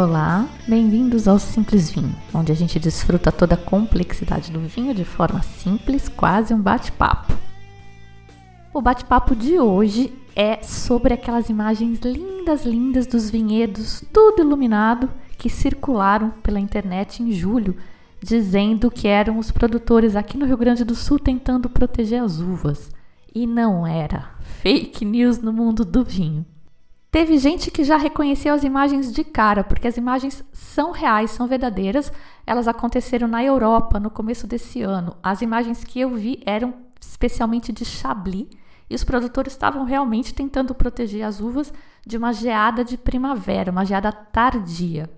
Olá, bem-vindos ao Simples Vinho, onde a gente desfruta toda a complexidade do vinho de forma simples, quase um bate-papo. O bate-papo de hoje é sobre aquelas imagens lindas, lindas dos vinhedos, tudo iluminado, que circularam pela internet em julho, dizendo que eram os produtores aqui no Rio Grande do Sul tentando proteger as uvas. E não era. Fake news no mundo do vinho. Teve gente que já reconheceu as imagens de cara, porque as imagens são reais, são verdadeiras. Elas aconteceram na Europa no começo desse ano. As imagens que eu vi eram especialmente de Chablis, e os produtores estavam realmente tentando proteger as uvas de uma geada de primavera, uma geada tardia.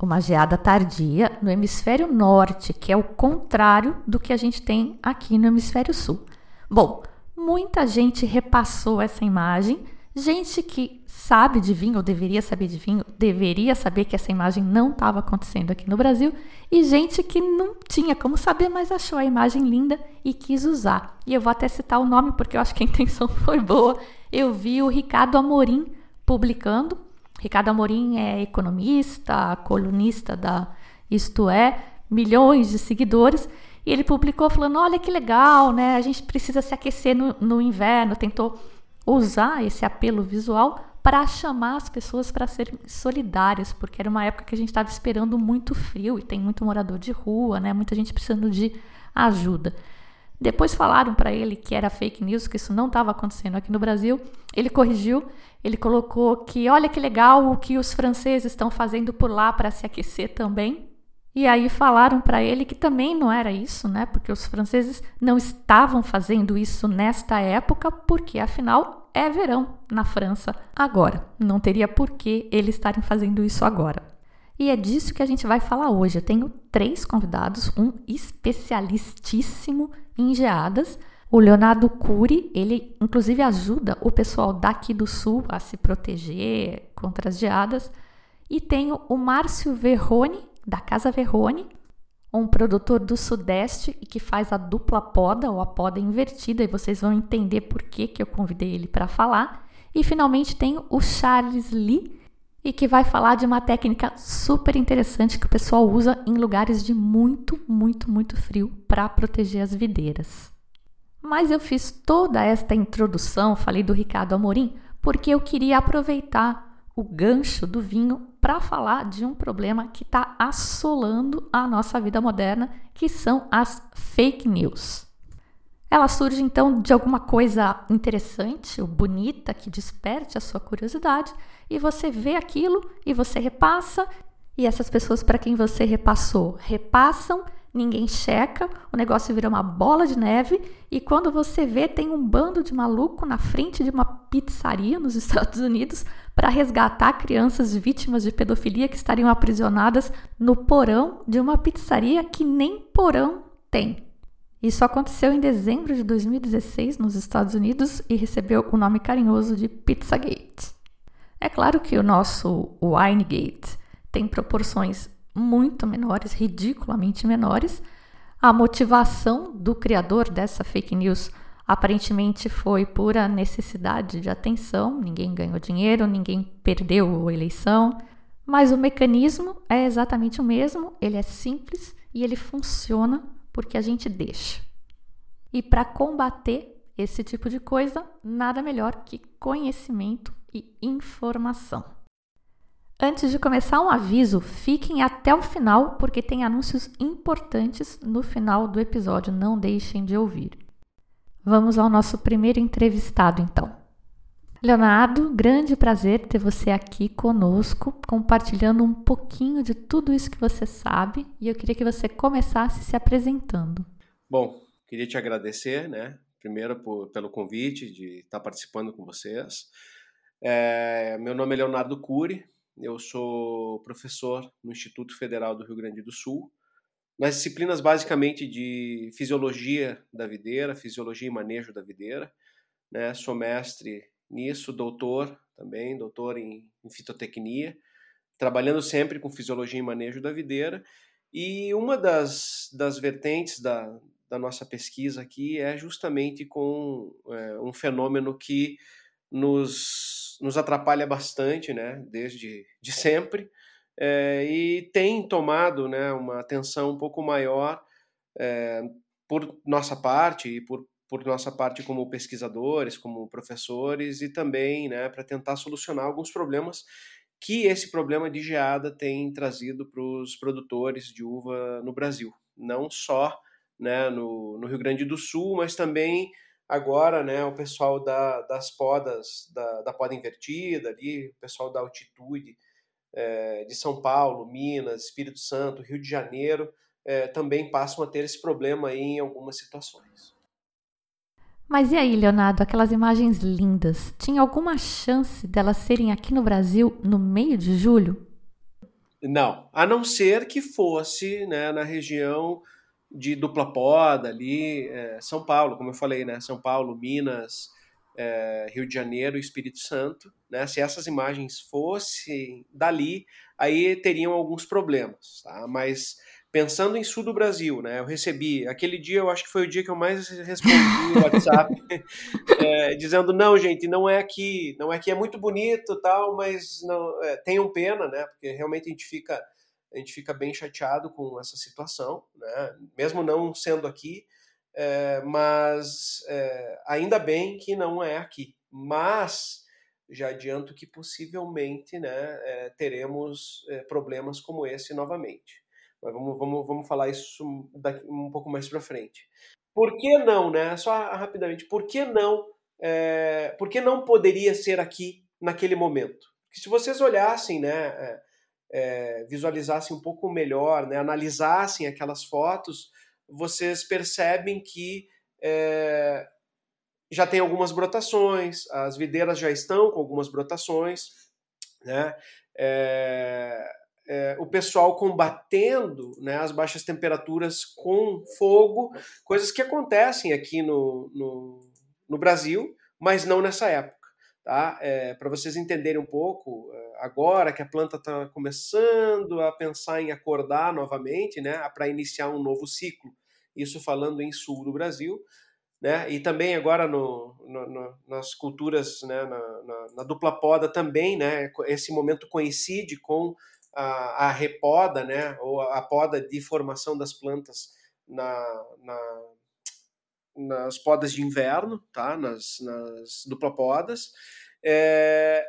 Uma geada tardia no hemisfério norte, que é o contrário do que a gente tem aqui no hemisfério sul. Bom, muita gente repassou essa imagem Gente que sabe de vinho, ou deveria saber de vinho, deveria saber que essa imagem não estava acontecendo aqui no Brasil, e gente que não tinha como saber, mas achou a imagem linda e quis usar. E eu vou até citar o nome porque eu acho que a intenção foi boa. Eu vi o Ricardo Amorim publicando. Ricardo Amorim é economista, colunista da Isto É, milhões de seguidores. E ele publicou falando: olha que legal, né? A gente precisa se aquecer no, no inverno. Tentou usar esse apelo visual para chamar as pessoas para serem solidárias, porque era uma época que a gente estava esperando muito frio e tem muito morador de rua, né? Muita gente precisando de ajuda. Depois falaram para ele que era fake news, que isso não estava acontecendo aqui no Brasil. Ele corrigiu, ele colocou que olha que legal o que os franceses estão fazendo por lá para se aquecer também. E aí falaram para ele que também não era isso, né? Porque os franceses não estavam fazendo isso nesta época, porque afinal é verão na França agora. Não teria por que eles estarem fazendo isso agora. E é disso que a gente vai falar hoje. Eu tenho três convidados, um especialistíssimo em geadas, o Leonardo Cury, ele inclusive ajuda o pessoal daqui do sul a se proteger contra as geadas. E tenho o Márcio Verrone, da Casa Verrone, um produtor do Sudeste e que faz a dupla poda ou a poda invertida, e vocês vão entender por que, que eu convidei ele para falar. E finalmente tem o Charles Lee, e que vai falar de uma técnica super interessante que o pessoal usa em lugares de muito, muito, muito frio para proteger as videiras. Mas eu fiz toda esta introdução, falei do Ricardo Amorim, porque eu queria aproveitar o gancho do vinho para falar de um problema que está assolando a nossa vida moderna, que são as fake news. Ela surge então de alguma coisa interessante ou bonita que desperte a sua curiosidade e você vê aquilo e você repassa e essas pessoas para quem você repassou repassam ninguém checa, o negócio vira uma bola de neve e quando você vê, tem um bando de maluco na frente de uma pizzaria nos Estados Unidos para resgatar crianças vítimas de pedofilia que estariam aprisionadas no porão de uma pizzaria que nem porão tem. Isso aconteceu em dezembro de 2016 nos Estados Unidos e recebeu o nome carinhoso de Pizzagate. É claro que o nosso Winegate tem proporções muito menores, ridiculamente menores. A motivação do criador dessa fake news aparentemente foi pura necessidade de atenção, ninguém ganhou dinheiro, ninguém perdeu a eleição, mas o mecanismo é exatamente o mesmo, ele é simples e ele funciona porque a gente deixa. E para combater esse tipo de coisa, nada melhor que conhecimento e informação. Antes de começar, um aviso: fiquem até o final, porque tem anúncios importantes no final do episódio, não deixem de ouvir. Vamos ao nosso primeiro entrevistado, então. Leonardo, grande prazer ter você aqui conosco, compartilhando um pouquinho de tudo isso que você sabe, e eu queria que você começasse se apresentando. Bom, queria te agradecer, né? Primeiro por, pelo convite de estar participando com vocês. É, meu nome é Leonardo Cury, Eu sou professor no Instituto Federal do Rio Grande do Sul, nas disciplinas basicamente de fisiologia da videira, fisiologia e manejo da videira. Né? Sou mestre nisso, doutor também, doutor em, em fitotecnia, trabalhando sempre com fisiologia e manejo da videira. E uma das, das vertentes da, da nossa pesquisa aqui é justamente com é, um fenômeno que nos, nos atrapalha bastante, né, desde de sempre, é, e tem tomado né, uma atenção um pouco maior é, por nossa parte e por, por nossa parte como pesquisadores, como professores e também né, para tentar solucionar alguns problemas que esse problema de geada tem trazido para os produtores de uva no Brasil. Não só né, no, no, Rio Grande do Sul, mas também agora né, o pessoal da, das podas, da, da, poda invertida ali, o pessoal da altitude é, de São Paulo, Minas, Espírito Santo, Rio de Janeiro, é, também passam a ter esse problema aí em algumas situações. Mas e aí, Leonardo, aquelas imagens lindas, tinha alguma chance delas serem aqui no Brasil no meio de julho? Não, a não ser que fosse né, na região de dupla poda ali, é, São Paulo, como eu falei, né, São Paulo, Minas, é, Rio de Janeiro e Espírito Santo, né, se essas imagens fossem dali, aí teriam alguns problemas, tá? mas pensando em sul do Brasil, né? Eu recebi, aquele dia eu acho que foi o dia que eu mais respondi no WhatsApp, é, dizendo, não, gente, não é aqui, não é aqui, é muito bonito tal, mas não, é, tenham pena, né? Porque realmente a gente fica, a gente fica bem chateado com essa situação, né? Mesmo não sendo aqui, é, mas é, ainda bem que não é aqui. Mas já adianto que possivelmente, né, é, teremos problemas como esse novamente. Mas vamos, vamos, vamos falar isso daqui, um pouco mais para frente. Por que não, né? Só rapidamente, por que não? Por que não poderia ser aqui naquele momento? Se vocês olhassem, né, visualizassem um pouco melhor, né, analisassem aquelas fotos, vocês percebem que é, já tem algumas brotações, as videiras já estão com algumas brotações, né? É, é, o pessoal combatendo né, as baixas temperaturas com fogo, coisas que acontecem aqui no, no, no Brasil, mas não nessa época. Tá? É, Para vocês entenderem um pouco, é, agora que a planta está começando a pensar em acordar novamente, né, para iniciar um novo ciclo, isso falando em sul do Brasil, né? E também agora no, no, no nas culturas, né? Na, na, na, dupla poda também, né? Esse momento coincide com a, a repoda, né, ou a poda de formação das plantas na, na, nas podas de inverno, tá, nas, nas duplopodas. É,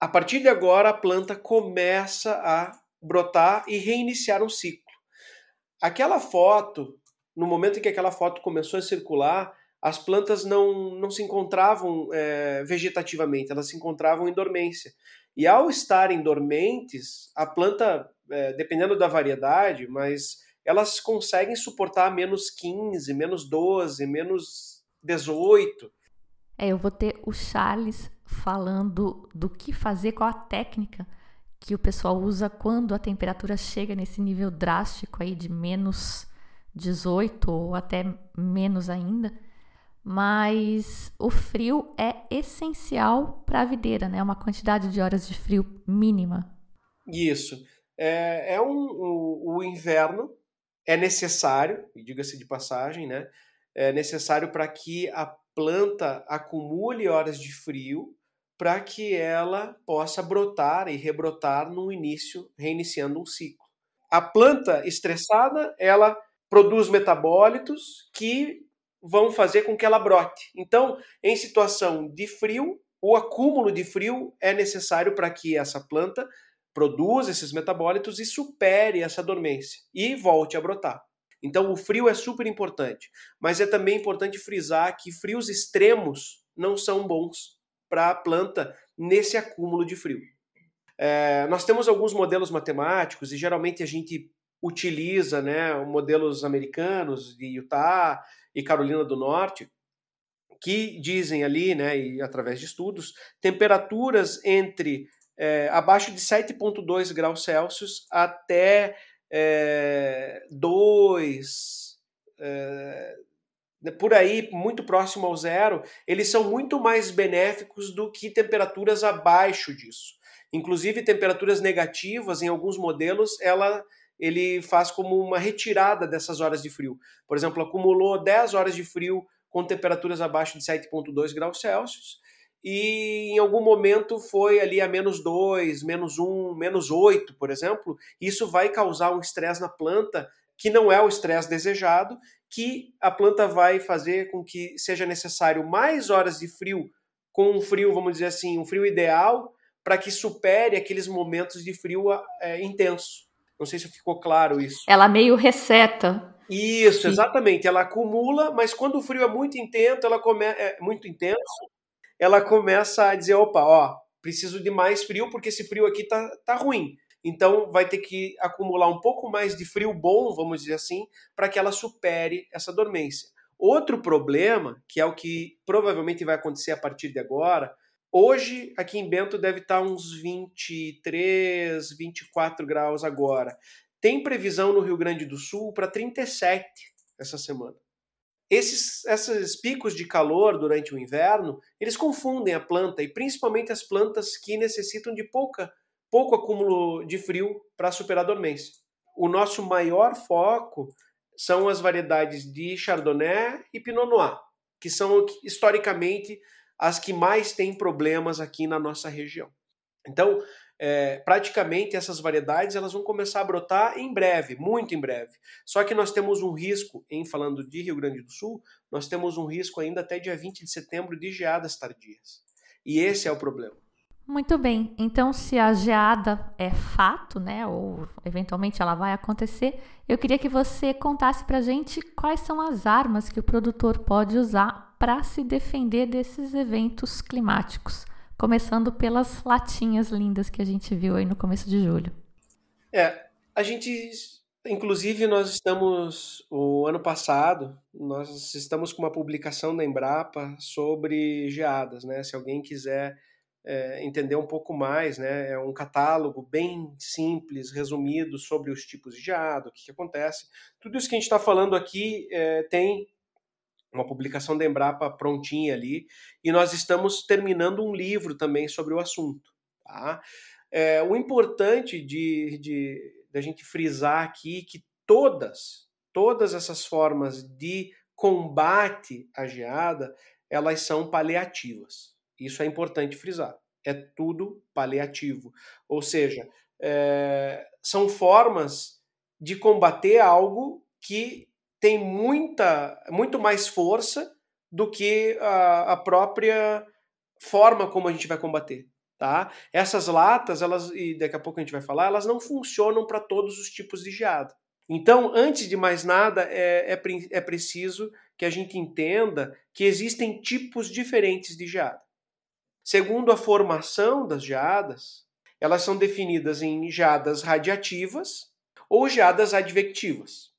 a partir de agora, a planta começa a brotar e reiniciar um ciclo. Aquela foto, no momento em que aquela foto começou a circular, as plantas não, não se encontravam é, vegetativamente, elas se encontravam em dormência. E ao estarem dormentes, a planta, é, dependendo da variedade, mas elas conseguem suportar menos 15, menos 12, menos 18. É, eu vou ter o Charles falando do que fazer, qual a técnica que o pessoal usa quando a temperatura chega nesse nível drástico aí de menos 18 ou até menos ainda mas o frio é essencial para a videira, né? Uma quantidade de horas de frio mínima. Isso. É, é um, o, o inverno é necessário, e diga-se de passagem, né? É necessário para que a planta acumule horas de frio para que ela possa brotar e rebrotar no início, reiniciando um ciclo. A planta estressada, ela produz metabólitos que vão fazer com que ela brote. Então, em situação de frio, o acúmulo de frio é necessário para que essa planta produza esses metabólitos e supere essa dormência e volte a brotar. Então, o frio é super importante, mas é também importante frisar que frios extremos não são bons para a planta nesse acúmulo de frio. É, nós temos alguns modelos matemáticos e geralmente a gente utiliza né, modelos americanos de Utah e Carolina do Norte, que dizem ali, né, e através de estudos, temperaturas entre é, abaixo de 7,2 graus Celsius até é, 2, é, por aí, muito próximo ao zero, eles são muito mais benéficos do que temperaturas abaixo disso. Inclusive, temperaturas negativas, em alguns modelos, ela ele faz como uma retirada dessas horas de frio. Por exemplo, acumulou 10 horas de frio com temperaturas abaixo de 7,2 graus Celsius, e em algum momento foi ali a menos 2, menos 1, menos 8, por exemplo, isso vai causar um estresse na planta que não é o estresse desejado, que a planta vai fazer com que seja necessário mais horas de frio, com um frio, vamos dizer assim, um frio ideal, para que supere aqueles momentos de frio é, intenso. Não sei se ficou claro isso. Ela meio receta. Isso, Sim. exatamente. Ela acumula, mas quando o frio é muito intenso, ela come... é muito intenso, ela começa a dizer, opa, ó, preciso de mais frio porque esse frio aqui tá, tá ruim. Então vai ter que acumular um pouco mais de frio bom, vamos dizer assim, para que ela supere essa dormência. Outro problema, que é o que provavelmente vai acontecer a partir de agora, hoje aqui em Bento deve estar tá uns 23, 24 graus agora. Tem previsão no Rio Grande do Sul para 37 essa semana. Esses, esses picos de calor durante o inverno, eles confundem a planta e principalmente as plantas que necessitam de pouca, pouco acúmulo de frio para superar a dormência. O nosso maior foco são as variedades de Chardonnay e Pinot Noir, que são historicamente as que mais têm problemas aqui na nossa região. Então, é, praticamente essas variedades elas vão começar a brotar em breve, muito em breve. Só que nós temos um risco, em falando de Rio Grande do Sul, nós temos um risco ainda até dia 20 de setembro de geadas tardias. E esse é o problema. Muito bem. Então, se a geada é fato, né, ou eventualmente ela vai acontecer, eu queria que você contasse para gente quais são as armas que o produtor pode usar para se defender desses eventos climáticos começando pelas latinhas lindas que a gente viu aí no começo de julho. É, a gente, inclusive, nós estamos, o ano passado, nós estamos com uma publicação da Embrapa sobre geadas, né? Se alguém quiser é, entender um pouco mais, né? É um catálogo bem simples, resumido sobre os tipos de geada, o que, que acontece. Tudo isso que a gente está falando aqui é, tem uma publicação da Embrapa prontinha ali, e nós estamos terminando um livro também sobre o assunto. Tá? É, o importante de, de, de a gente frisar aqui que todas, todas essas formas de combate à geada, elas são paliativas. Isso é importante frisar. É tudo paliativo. Ou seja, é, são formas de combater algo que tem muita, muito mais força do que a, a própria forma como a gente vai combater. Tá? Essas latas, elas, e daqui a pouco a gente vai falar, elas não funcionam para todos os tipos de geada. Então, antes de mais nada, é, é, é preciso que a gente entenda que existem tipos diferentes de geada. Segundo a formação das geadas, elas são definidas em geadas radiativas ou geadas advectivas.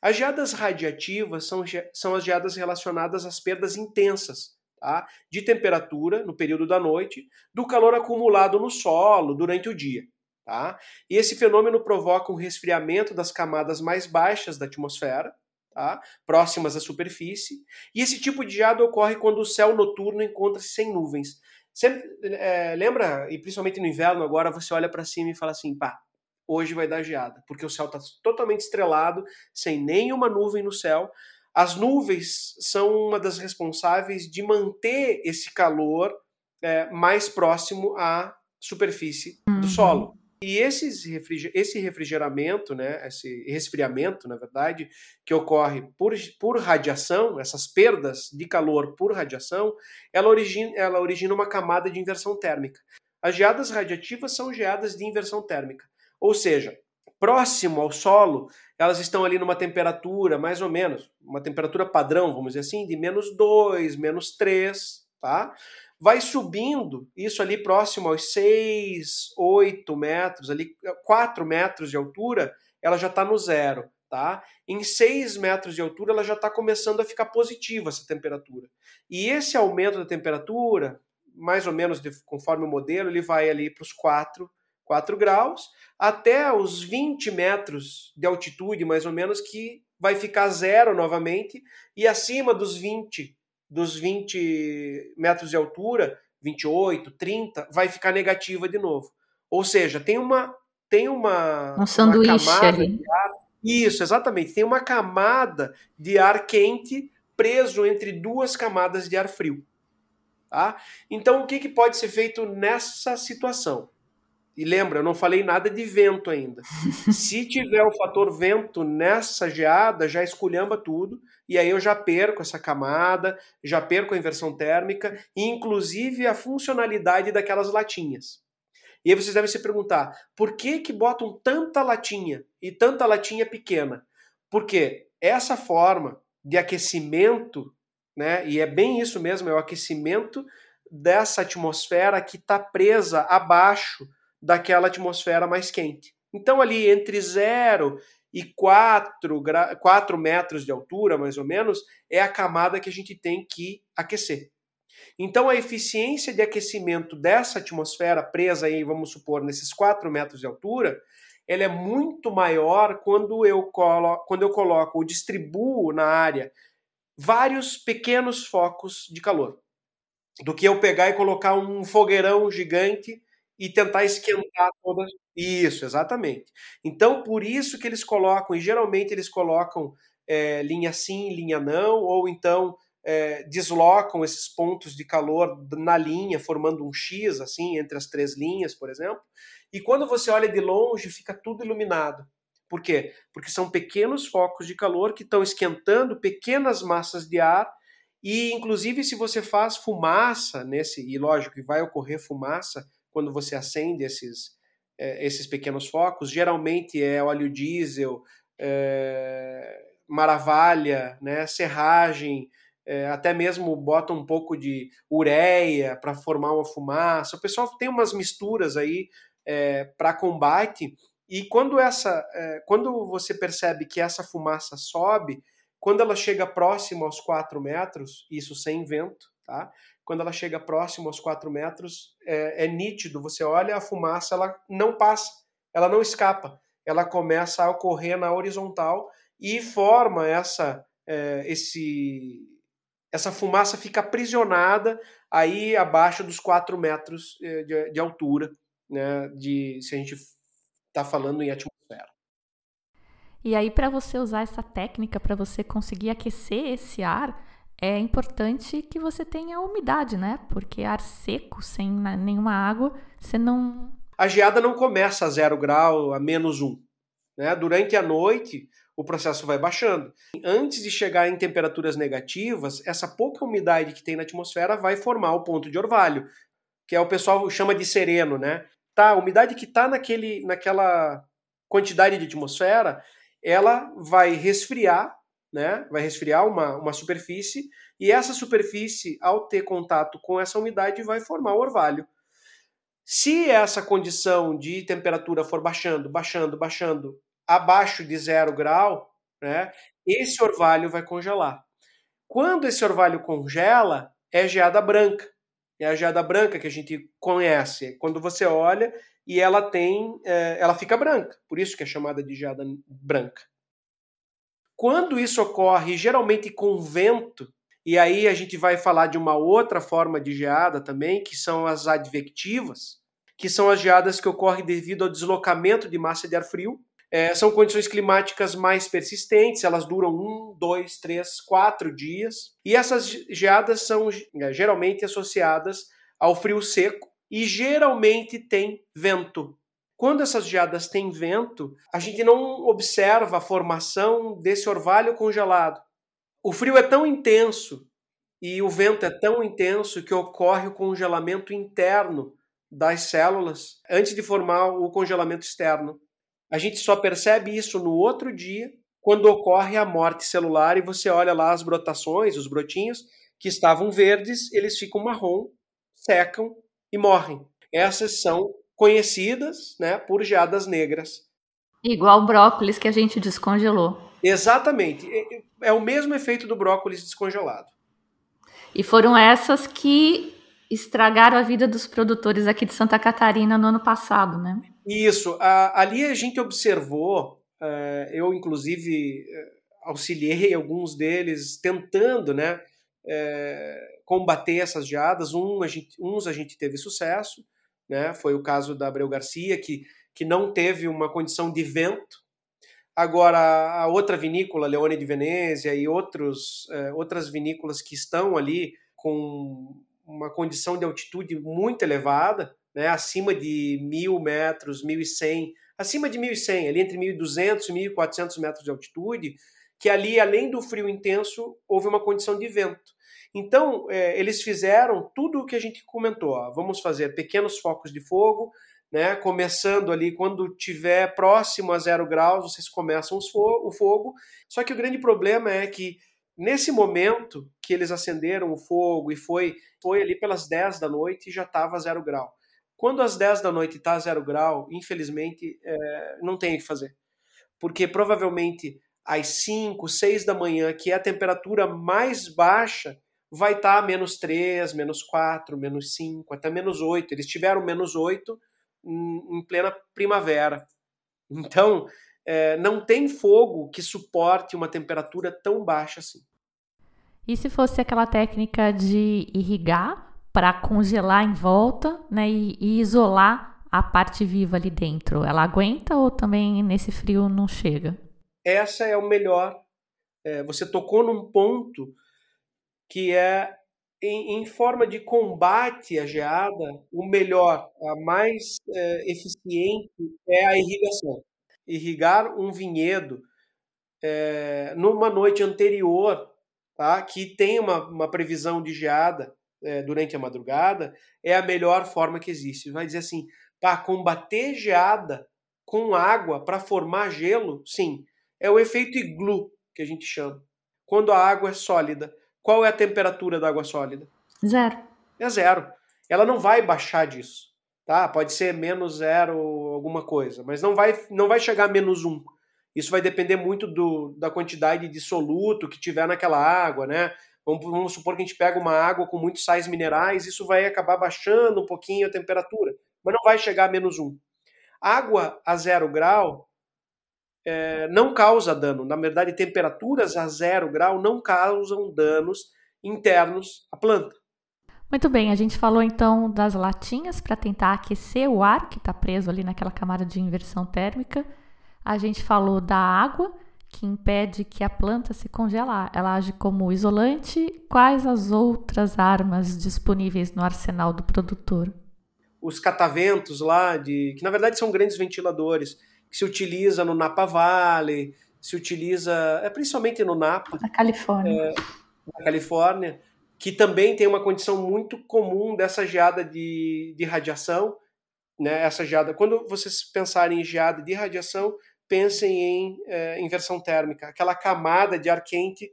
As geadas radiativas são, são as geadas relacionadas às perdas intensas tá? de temperatura no período da noite, do calor acumulado no solo durante o dia. Tá? E esse fenômeno provoca um resfriamento das camadas mais baixas da atmosfera, tá? próximas à superfície, e esse tipo de geada ocorre quando o céu noturno encontra-se sem nuvens. Sempre, é, lembra, e principalmente no inverno agora, você olha para cima e fala assim, pá, hoje vai dar geada, porque o céu está totalmente estrelado, sem nenhuma nuvem no céu. As nuvens são uma das responsáveis de manter esse calor é, mais próximo à superfície uhum. do solo. E esses refriger esse refrigeramento, né, esse resfriamento, na verdade, que ocorre por, por radiação, essas perdas de calor por radiação, ela origina, ela origina uma camada de inversão térmica. As geadas radiativas são geadas de inversão térmica. Ou seja, próximo ao solo, elas estão ali numa temperatura mais ou menos, uma temperatura padrão, vamos dizer assim, de menos 2, menos 3, tá? Vai subindo, isso ali próximo aos 6, 8 metros, ali 4 metros de altura, ela já está no zero, tá? Em 6 metros de altura, ela já está começando a ficar positiva essa temperatura. E esse aumento da temperatura, mais ou menos de, conforme o modelo, ele vai ali para os 4, 4 graus, até os 20 metros de altitude, mais ou menos, que vai ficar zero novamente, e acima dos 20, dos 20 metros de altura, 28, 30, vai ficar negativa de novo. Ou seja, tem uma tem uma, um sanduíche uma camada ali. de ar, isso, exatamente, tem uma camada de ar quente preso entre duas camadas de ar frio. Tá? Então, o que, que pode ser feito nessa situação? E lembra, eu não falei nada de vento ainda. Se tiver o fator vento nessa geada, já esculhamba tudo, e aí eu já perco essa camada, já perco a inversão térmica, e inclusive a funcionalidade daquelas latinhas. E aí vocês devem se perguntar, por que que botam tanta latinha e tanta latinha pequena? Porque essa forma de aquecimento, né, e é bem isso mesmo, é o aquecimento dessa atmosfera que está presa abaixo daquela atmosfera mais quente. Então, ali entre 0 e 4, 4 metros de altura, mais ou menos, é a camada que a gente tem que aquecer. Então, a eficiência de aquecimento dessa atmosfera presa aí, vamos supor, nesses 4 metros de altura, ela é muito maior quando eu, colo quando eu coloco ou distribuo na área vários pequenos focos de calor, do que eu pegar e colocar um fogueirão gigante e tentar esquentar todas. Isso, exatamente. Então, por isso que eles colocam, e geralmente eles colocam é, linha sim, linha não, ou então é, deslocam esses pontos de calor na linha, formando um X, assim, entre as três linhas, por exemplo. E quando você olha de longe, fica tudo iluminado. Por quê? Porque são pequenos focos de calor que estão esquentando pequenas massas de ar e, inclusive, se você faz fumaça nesse, e lógico que vai ocorrer fumaça quando você acende esses, é, esses pequenos focos, geralmente é óleo diesel, é, maravalha, né, serragem, é, até mesmo bota um pouco de ureia para formar uma fumaça. O pessoal tem umas misturas aí para combate e quando essa, quando você percebe que essa fumaça sobe, quando ela chega próximo aos 4 metros, isso sem vento, tá? Quando ela chega próximo aos 4 metros, é, é, nítido, você olha a fumaça, ela não passa, ela não escapa, ela começa a ocorrer na horizontal e forma essa, é, esse, essa fumaça fica aprisionada aí abaixo dos 4 metros é, de, de altura, né, de, se a gente está falando em atmosfera. E aí, para você usar essa técnica, para você conseguir aquecer esse ar, é importante que você tenha umidade, né? Porque ar seco, sem nenhuma água, você não. A geada não começa a zero grau, a menos um. Né? Durante a noite, o processo vai baixando. Antes de chegar em temperaturas negativas, essa pouca umidade que tem na atmosfera vai formar o ponto de orvalho, que é o pessoal chama de sereno, né? Tá, a umidade que está naquela quantidade de atmosfera, ela vai resfriar né? Vai resfriar uma, uma superfície e essa superfície, ao ter contato com essa umidade, vai formar o orvalho. Se essa condição de temperatura for baixando, baixando, baixando, abaixo de zero grau, né? Esse orvalho vai congelar. Quando esse orvalho congela, é geada branca. É a geada branca que a gente conhece. Quando você olha e ela tem, é, ela fica branca. Por isso que é chamada de geada branca. Quando isso ocorre, geralmente com vento, e aí a gente vai falar de uma outra forma de geada também, que são as advectivas, que são as geadas que ocorrem devido ao deslocamento de massa de ar frio. É, são condições climáticas mais persistentes, elas duram um, dois, três, quatro dias. E essas geadas são é, geralmente associadas ao frio seco e geralmente tem vento. Quando essas geadas têm vento, a gente não observa a formação desse orvalho congelado. O frio é tão intenso e o vento é tão intenso que ocorre o congelamento interno das células antes de formar o congelamento externo. A gente só percebe isso no outro dia, quando ocorre a morte celular e você olha lá as brotações, os brotinhos que estavam verdes, eles ficam marrom, secam e morrem. Essas são conhecidas né, por geadas negras. Igual o brócolis que a gente descongelou. Exatamente. É, é o mesmo efeito do brócolis descongelado. E foram essas que estragaram a vida dos produtores aqui de Santa Catarina no ano passado, né? Isso. A, ali a gente observou, uh, eu inclusive auxiliei alguns deles tentando, né, uh, combater essas geadas. Um, a gente, uns a gente teve sucesso, né? Foi o caso da Abreu Garcia que que não teve uma condição de vento. Agora, a outra vinícola, Leone de Venezia, e outros, uh, outras vinícolas que estão ali com uma condição de altitude muito elevada, né, acima de mil metros, 1.100, acima de 1.100, ali entre 1.200 e 1.400 metros de altitude, que ali, além do frio intenso, houve uma condição de vento. Então, é, eles fizeram tudo o que a gente comentou. Ó, vamos fazer pequenos focos de fogo, né, começando ali quando tiver próximo a zero graus, vocês começam o fogo. Só que o grande problema é que Nesse momento que eles acenderam o fogo e foi, foi ali pelas 10 da noite e já estava zero grau. Quando às 10 da noite está zero grau, infelizmente é, não tem o que fazer. Porque provavelmente às 5, 6 da manhã, que é a temperatura mais baixa, vai estar tá menos 3, menos 4, menos 5, até menos 8. Eles tiveram menos 8 em, em plena primavera. Então, é, não tem fogo que suporte uma temperatura tão baixa assim. E se fosse aquela técnica de irrigar para congelar em volta né, e, e, isolar a parte viva ali dentro, ela aguenta ou também nesse frio não chega? Essa é o melhor. É, você tocou num ponto que é em, em, forma de combate à geada, o melhor, a mais é, eficiente é a irrigação irrigar um vinhedo é, numa noite anterior, tá, que tem uma, uma previsão de geada é, durante a madrugada, é a melhor forma que existe. Vai dizer assim, para combater geada com água para formar gelo, sim, é o efeito iglu que a gente chama. Quando a água é sólida, qual é a temperatura da água sólida? Zero. É zero. Ela não vai baixar disso tá? Pode ser menos zero alguma coisa, mas não vai, não vai chegar a menos um. Isso vai depender muito do, da quantidade de soluto que tiver naquela água, né? Vamos, vamos supor que a gente pega uma água com muitos sais minerais, isso vai acabar baixando um pouquinho a temperatura, mas não vai chegar a menos um. Água a zero grau é, não causa dano. Na verdade, temperaturas a zero grau não causam danos internos à planta. Muito bem, a gente falou então das latinhas para tentar aquecer o ar que está preso ali naquela camada de inversão térmica. A gente falou da água que impede que a planta se congele. Ela age como isolante. Quais as outras armas disponíveis no arsenal do produtor? Os cataventos lá, de, que na verdade são grandes ventiladores, que se utiliza no Napa Valley, se utiliza é principalmente no Napa. Na Califórnia. É, na Califórnia que também tem uma condição muito comum dessa geada de, de radiação. Né? Essa geada, quando vocês pensarem em geada de radiação, pensem em é, inversão térmica, aquela camada de ar quente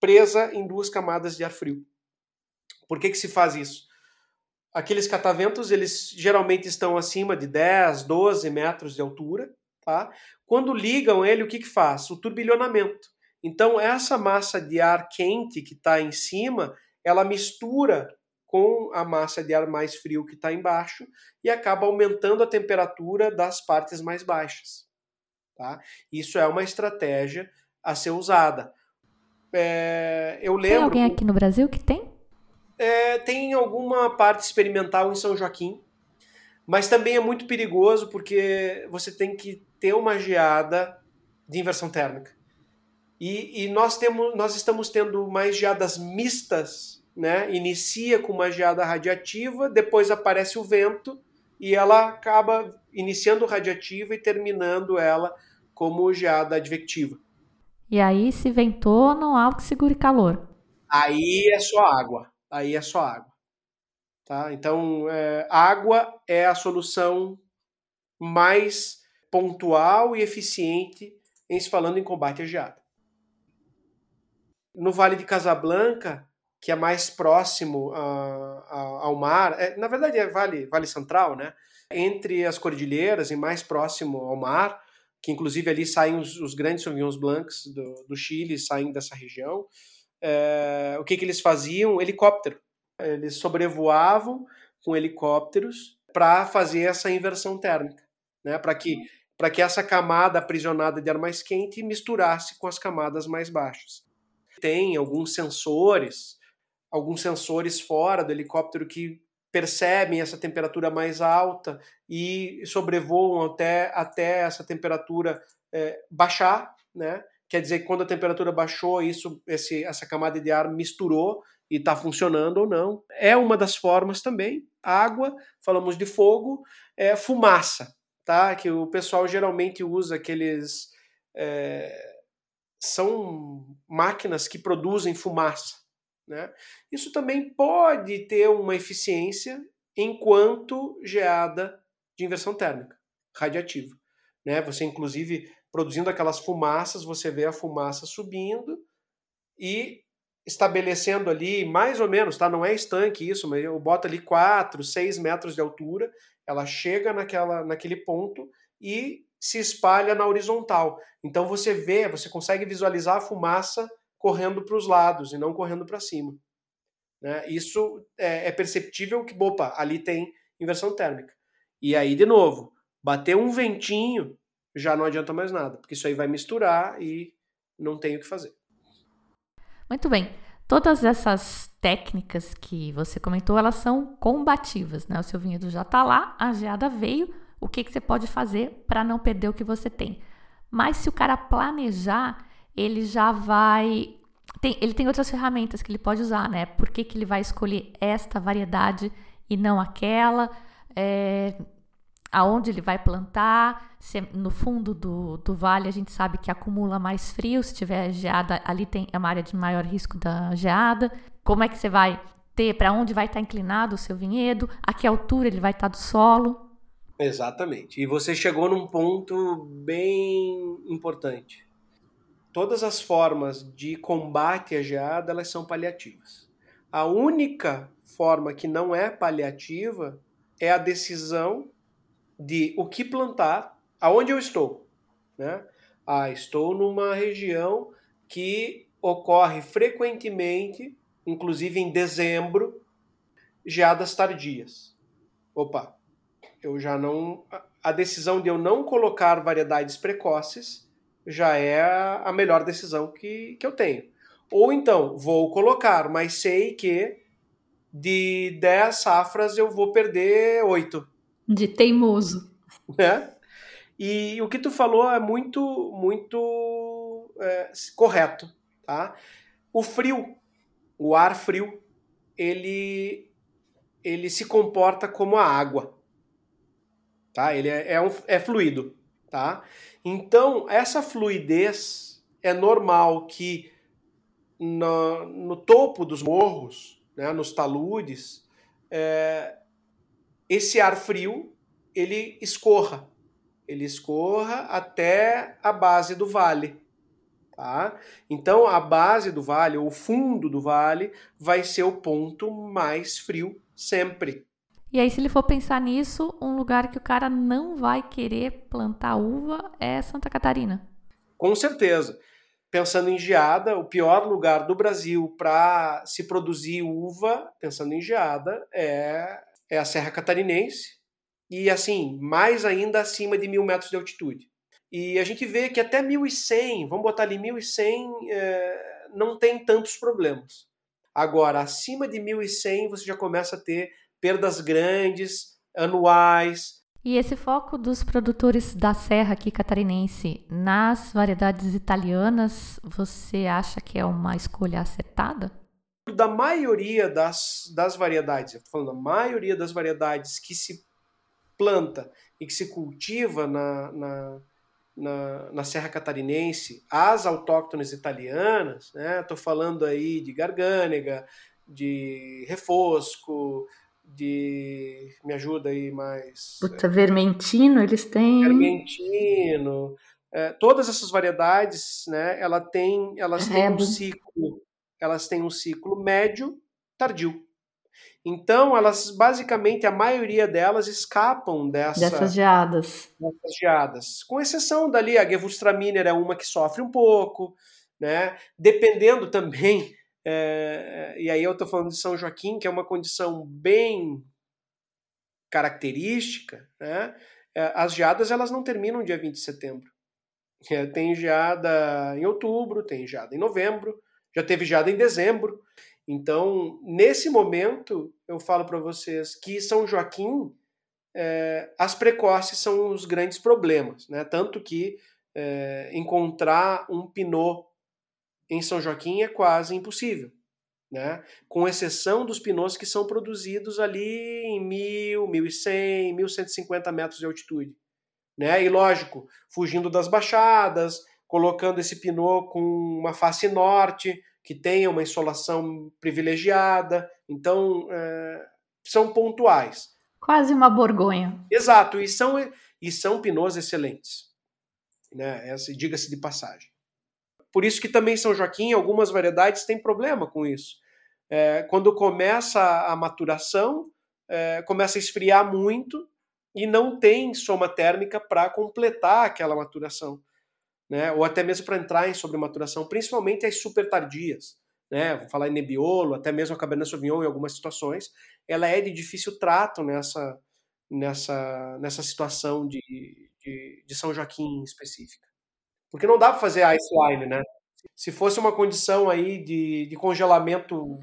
presa em duas camadas de ar frio. Por que, que se faz isso? Aqueles cataventos, eles geralmente estão acima de 10, 12 metros de altura. Tá? Quando ligam ele, o que, que faz? O turbilhonamento. Então, essa massa de ar quente que está em cima, ela mistura com a massa de ar mais frio que está embaixo e acaba aumentando a temperatura das partes mais baixas. Tá? Isso é uma estratégia a ser usada. É, eu lembro. Tem alguém aqui no Brasil que tem? É, tem alguma parte experimental em São Joaquim, mas também é muito perigoso porque você tem que ter uma geada de inversão térmica. E, e, nós, temos, nós estamos tendo mais geadas mistas, né? Inicia com uma geada radiativa, depois aparece o vento e ela acaba iniciando radiativa e terminando ela como geada advectiva. E aí, se ventou, não há o que segure calor. Aí é só água. Aí é só água. Tá? Então, é, água é a solução mais pontual e eficiente em se falando em combate à geada no Vale de Casablanca, que é mais próximo a, a, ao mar, é, na verdade é Vale, vale Central, né? Entre as cordilheiras e mais próximo ao mar, que inclusive ali saem os, os grandes Sauvignons Blancs do, do Chile, saem dessa região. É, o que, que eles faziam? Helicóptero. Eles sobrevoavam com helicópteros para fazer essa inversão térmica, né? Para que para que essa camada aprisionada de ar mais quente misturasse com as camadas mais baixas. Tem alguns sensores, alguns sensores fora do helicóptero que percebem essa temperatura mais alta e sobrevoam até, até essa temperatura é, baixar, né? Quer dizer que quando a temperatura baixou, isso, esse, essa camada de ar misturou e está funcionando ou não. É uma das formas também. Água, falamos de fogo, é, fumaça, tá? Que o pessoal geralmente usa aqueles. É, são máquinas que produzem fumaça. Né? Isso também pode ter uma eficiência enquanto geada de inversão térmica radiativa. Né? Você, inclusive, produzindo aquelas fumaças, você vê a fumaça subindo e estabelecendo ali mais ou menos, tá? Não é estanque isso, mas eu boto ali 4, 6 metros de altura, ela chega naquela, naquele ponto e se espalha na horizontal. Então você vê, você consegue visualizar a fumaça correndo para os lados e não correndo para cima. Né? Isso é, é, perceptível que, opa, ali tem inversão térmica. E aí, de novo, bater um ventinho já não adianta mais nada, porque isso aí vai misturar e não tem o que fazer. Muito bem. Todas essas técnicas que você comentou, elas são combativas, né? O seu vinhedo já está lá, a geada veio, o que, que você pode fazer para não perder o que você tem? Mas se o cara planejar, ele já vai. Tem, ele tem outras ferramentas que ele pode usar, né? Por que, que ele vai escolher esta variedade e não aquela? É, aonde ele vai plantar, é no fundo do, do vale a gente sabe que acumula mais frio, se tiver geada, ali tem é uma área de maior risco da geada. Como é que você vai ter, para onde vai estar inclinado o seu vinhedo, a que altura ele vai estar do solo? Exatamente. E você chegou num ponto bem importante. Todas as formas de combate à geada, elas são paliativas. A única forma que não é paliativa é a decisão de o que plantar, aonde eu estou. Né? Ah, estou numa região que ocorre frequentemente, inclusive em dezembro, geadas tardias. Opa, eu já não. A decisão de eu não colocar variedades precoces já é a melhor decisão que, que eu tenho. Ou então, vou colocar, mas sei que de 10 safras eu vou perder 8 de teimoso. Né? E o que tu falou é muito, muito é, correto. Tá? O frio, o ar frio, ele, ele se comporta como a água. Tá? Ele é, é, um, é fluido. Tá? Então, essa fluidez é normal que no, no topo dos morros, né, nos taludes, é, esse ar frio ele escorra. Ele escorra até a base do vale. Tá? Então, a base do vale, ou o fundo do vale, vai ser o ponto mais frio sempre. E aí, se ele for pensar nisso, um lugar que o cara não vai querer plantar uva é Santa Catarina. Com certeza. Pensando em geada, o pior lugar do Brasil para se produzir uva, pensando em geada, é é a Serra Catarinense, e assim, mais ainda acima de mil metros de altitude. E a gente vê que até 1100, vamos botar ali 1100, é, não tem tantos problemas. Agora, acima de 1100, você já começa a ter perdas grandes, anuais. E esse foco dos produtores da serra aqui catarinense nas variedades italianas, você acha que é uma escolha acertada? Da maioria das, das variedades, eu estou falando da maioria das variedades que se planta e que se cultiva na, na, na, na Serra Catarinense, as autóctones italianas, estou né? falando aí de Garganega, de Refosco, de. Me ajuda aí mais. Puta, Vermentino, eles têm. Vermentino. É, todas essas variedades, né, ela tem, elas têm um ciclo elas têm um ciclo médio tardio. Então, elas basicamente, a maioria delas escapam dessa, dessas geadas. Dessas geadas. Com exceção dali, a Gewürztraminer é uma que sofre um pouco, né? Dependendo também É, e aí eu estou falando de São Joaquim, que é uma condição bem característica, né? É, as geadas elas não terminam dia 20 de setembro. Tem geada em outubro, tem geada em novembro, já teve geada em dezembro. Então, nesse momento, eu falo para vocês que São Joaquim, é, as precoces são os grandes problemas, né? Tanto que é, encontrar um pinot em São Joaquim é quase impossível, né? Com exceção dos pinots que são produzidos ali em 1000, 1100, 1150 metros de altitude, né? E lógico, fugindo das baixadas, colocando esse pinot com uma face norte, que tenha uma insolação privilegiada. Então, é, são pontuais. Quase uma borgonha. Exato, e são, e são pinots excelentes. Né? Diga-se de passagem. Por isso que também São Joaquim, algumas variedades têm problema com isso. É, quando começa a maturação, é, começa a esfriar muito e não tem soma térmica para completar aquela maturação né? ou até mesmo para entrar em sobrematuração, principalmente as super tardias. Né? Vou falar em Nebbiolo, até mesmo a Cabernet Sauvignon em algumas situações, ela é de difícil trato nessa, nessa, nessa situação de, de, de São Joaquim específica. Porque não dá para fazer ice wine, né? Se fosse uma condição aí de, de congelamento.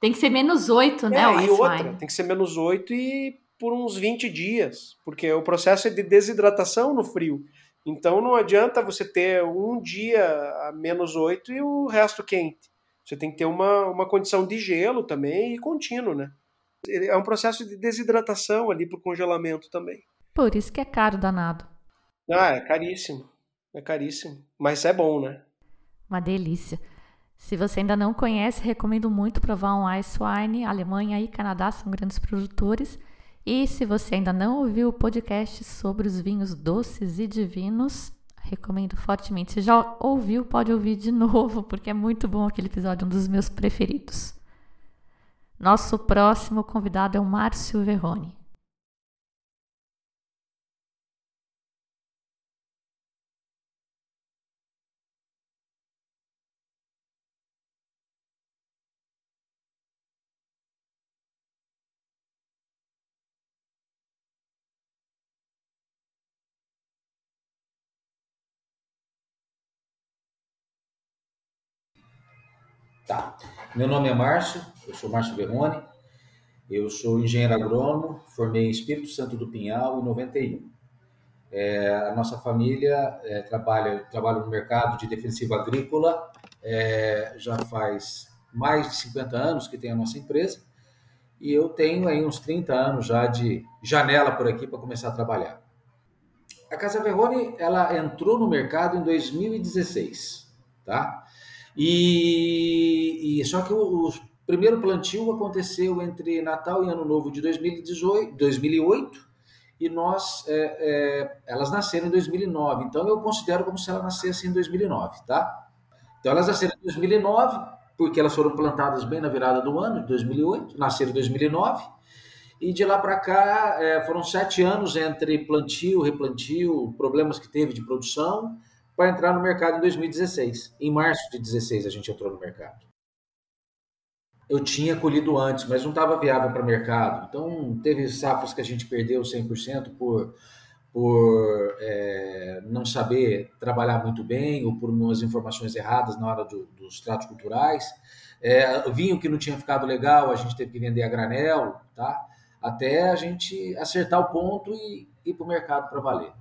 Tem que ser menos 8, né? É, e outra, wine. tem que ser menos 8 e por uns 20 dias, porque o processo é de desidratação no frio. Então não adianta você ter um dia a menos 8 e o resto quente. Você tem que ter uma, uma condição de gelo também e contínuo, né? É um processo de desidratação ali por congelamento também. Por isso que é caro danado. Ah, é caríssimo. É caríssimo. Mas é bom, né? Uma delícia. Se você ainda não conhece, recomendo muito provar um Ice Wine. Alemanha e Canadá são grandes produtores. E se você ainda não ouviu o podcast sobre os vinhos doces e divinos, recomendo fortemente. Se já ouviu, pode ouvir de novo, porque é muito bom aquele episódio, um dos meus preferidos. Nosso próximo convidado é o Márcio Verrone. Tá. Meu nome é Márcio, eu sou Márcio Verrone, eu sou engenheiro agrônomo, formei em Espírito Santo do Pinhal em 91. É, a nossa família é, trabalha, no mercado de defensivo agrícola, é, já faz mais de 50 anos que tem a nossa empresa, e eu tenho aí uns 30 anos já de janela por aqui para começar a trabalhar. A Casa Verrone, ela entrou no mercado em 2016, tá? E, e só que o, o, primeiro plantio aconteceu entre Natal e Ano Novo de 2018, 2008 e nós é, é, elas nasceram em 2009. Então eu considero como se ela nascesse em 2009, tá? Então elas nasceram em 2009 porque elas foram plantadas bem na virada do ano de 2008, nasceram em 2009 e de lá para cá é, foram sete anos entre plantio, replantio, problemas que teve de produção para entrar no mercado em 2016. Em março de 16 a gente entrou no mercado. Eu tinha colhido antes, mas não estava viável para o mercado. Então, teve safras que a gente perdeu 100% por, por é, não saber trabalhar muito bem ou por umas informações erradas na hora do, dos tratos culturais. É, vinho que não tinha ficado legal, a gente teve que vender a granel, tá? até a gente acertar o ponto e ir para o mercado para valer.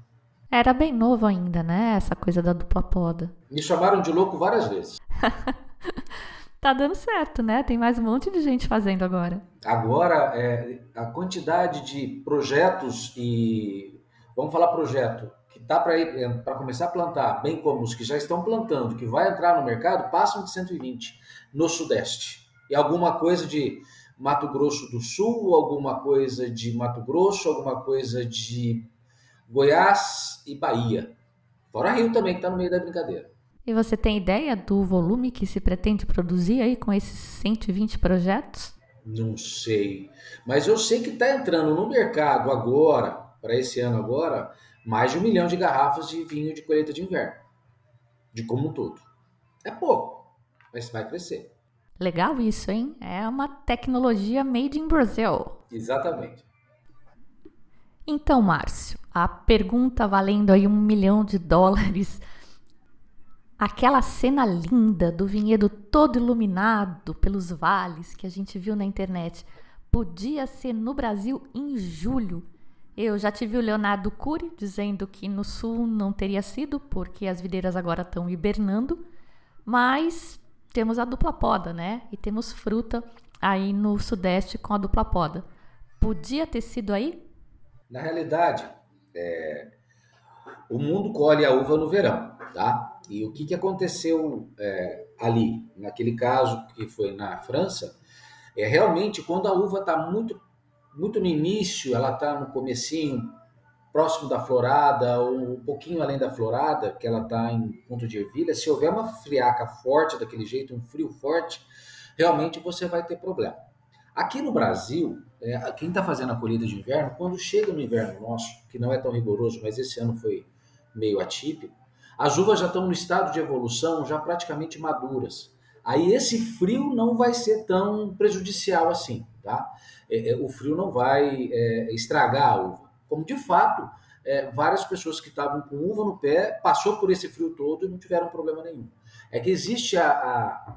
Era bem novo ainda, né? Essa coisa da dupla poda. Me chamaram de louco várias vezes. tá dando certo, né? Tem mais um monte de gente fazendo agora. Agora, é, a quantidade de projetos e. Vamos falar projeto que tá para é, começar a plantar, bem como os que já estão plantando, que vai entrar no mercado, passam de 120 no Sudeste. E alguma coisa de Mato Grosso do Sul, alguma coisa de Mato Grosso, alguma coisa de Goiás e Bahia. Fora Rio também, que está no meio da brincadeira. E você tem ideia do volume que se pretende produzir aí com esses 120 projetos? Não sei. Mas eu sei que está entrando no mercado agora, para esse ano agora, mais de um milhão de garrafas de vinho de colheita de inverno. De como um todo. É pouco, mas vai crescer. Legal isso, hein? É uma tecnologia made in Brazil. Exatamente. Então, Márcio, a pergunta valendo aí um milhão de dólares. Aquela cena linda do vinhedo todo iluminado pelos vales que a gente viu na internet podia ser no Brasil em julho. Eu já tive o Leonardo Cury dizendo que no sul não teria sido, porque as videiras agora estão hibernando, mas temos a dupla poda, né? E temos fruta aí no sudeste com a dupla poda. Podia ter sido aí? Na realidade, é... o mundo colhe a uva no verão, tá? E o que, que aconteceu é, ali, naquele caso que foi na França, é realmente quando a uva está muito, muito no início, ela está no comecinho, próximo da florada ou um pouquinho além da florada, que ela está em ponto de ervilha, se houver uma friaca forte daquele jeito, um frio forte, realmente você vai ter problema. Aqui no Brasil, é, quem está fazendo a colheita de inverno, quando chega no inverno nosso, que não é tão rigoroso, mas esse ano foi meio atípico, as uvas já estão no estado de evolução, já praticamente maduras. Aí esse frio não vai ser tão prejudicial assim, tá? É, é, o frio não vai é, estragar a uva como de fato é, várias pessoas que estavam com uva no pé passou por esse frio todo e não tiveram problema nenhum. É que existe a, a,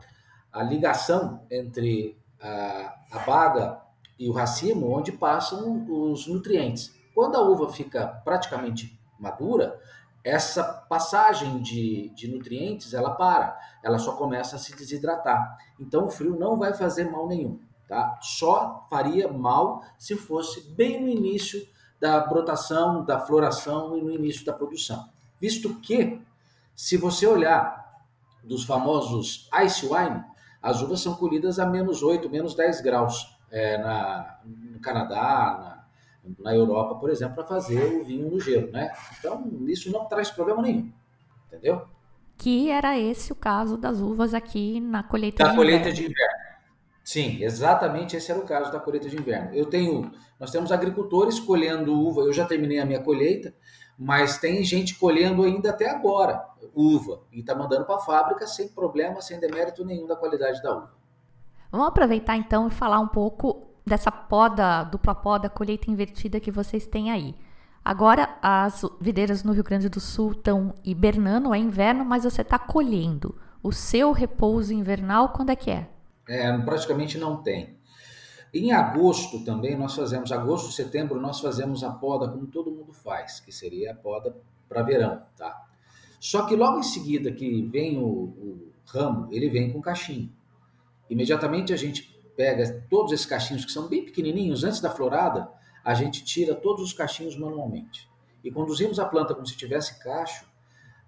a ligação entre a, a baga e o racimo, onde passam os nutrientes. Quando a uva fica praticamente madura, essa passagem de, de nutrientes ela para, ela só começa a se desidratar. Então o frio não vai fazer mal nenhum, tá? Só faria mal se fosse bem no início da brotação, da floração e no início da produção. Visto que, se você olhar dos famosos ice wine, as uvas são colhidas a menos 8, menos 10 graus é, na, no Canadá, na, na Europa, por exemplo, para fazer o vinho no gelo, né? Então, isso não traz problema nenhum, entendeu? Que era esse o caso das uvas aqui na colheita da de colheita inverno. de inverno. Sim, exatamente esse era o caso da colheita de inverno. Eu tenho, nós temos agricultores colhendo uva, eu já terminei a minha colheita, mas tem gente colhendo ainda até agora uva e está mandando para a fábrica sem problema, sem demérito nenhum da qualidade da uva. Vamos aproveitar então e falar um pouco dessa poda, dupla poda, colheita invertida que vocês têm aí. Agora as videiras no Rio Grande do Sul estão hibernando, é inverno, mas você está colhendo. O seu repouso invernal, quando é que é? É, praticamente não tem. Em agosto também nós fazemos, agosto, setembro, nós fazemos a poda como todo mundo faz, que seria a poda para verão, tá? Só que logo em seguida que vem o, o ramo, ele vem com cachinho. Imediatamente a gente pega todos esses cachinhos que são bem pequenininhos, antes da florada, a gente tira todos os cachinhos manualmente. E conduzimos a planta como se tivesse cacho,